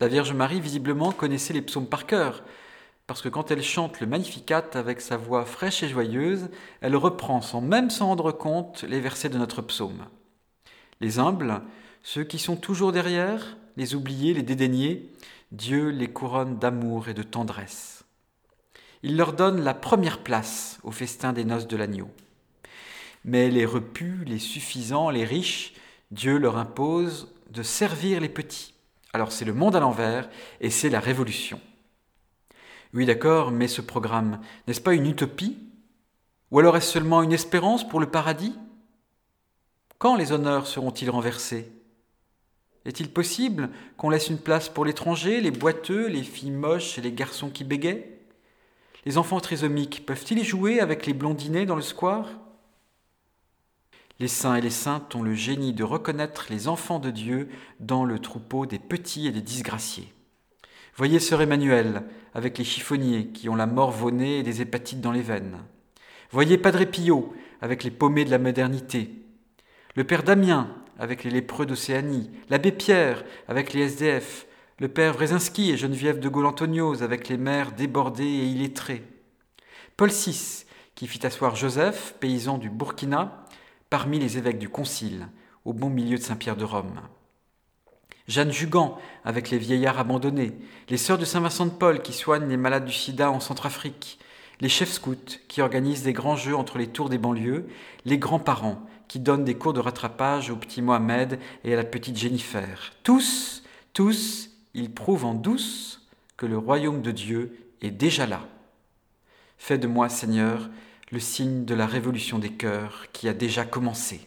La Vierge Marie, visiblement, connaissait les psaumes par cœur, parce que quand elle chante le Magnificat avec sa voix fraîche et joyeuse, elle reprend sans même s'en rendre compte les versets de notre psaume. Les humbles, ceux qui sont toujours derrière, les oubliés, les dédaignés, Dieu les couronne d'amour et de tendresse. Il leur donne la première place au festin des noces de l'agneau. Mais les repus, les suffisants, les riches, Dieu leur impose de servir les petits. Alors c'est le monde à l'envers et c'est la révolution. Oui d'accord, mais ce programme, n'est-ce pas une utopie? Ou alors est-ce seulement une espérance pour le paradis? Quand les honneurs seront-ils renversés? Est-il possible qu'on laisse une place pour l'étranger, les boiteux, les filles moches et les garçons qui bégayent? Les enfants trisomiques peuvent-ils jouer avec les blondinets dans le square? Les saints et les saintes ont le génie de reconnaître les enfants de Dieu dans le troupeau des petits et des disgraciés. Voyez sœur Emmanuel avec les chiffonniers qui ont la mort au et des hépatites dans les veines. Voyez Padre Pio avec les paumés de la modernité. Le père Damien avec les lépreux d'Océanie. L'abbé Pierre avec les SDF. Le père Wrezinski et Geneviève de Gaulle-Antonios avec les mères débordées et illettrées. Paul VI qui fit asseoir Joseph, paysan du Burkina, parmi les évêques du Concile, au bon milieu de Saint-Pierre de Rome. Jeanne Jugan avec les vieillards abandonnés, les sœurs de Saint-Vincent de Paul qui soignent les malades du sida en Centrafrique, les chefs scouts qui organisent des grands jeux entre les tours des banlieues, les grands-parents qui donnent des cours de rattrapage au petit Mohamed et à la petite Jennifer. Tous, tous, ils prouvent en douce que le royaume de Dieu est déjà là. Fais de moi, Seigneur, le signe de la révolution des cœurs qui a déjà commencé.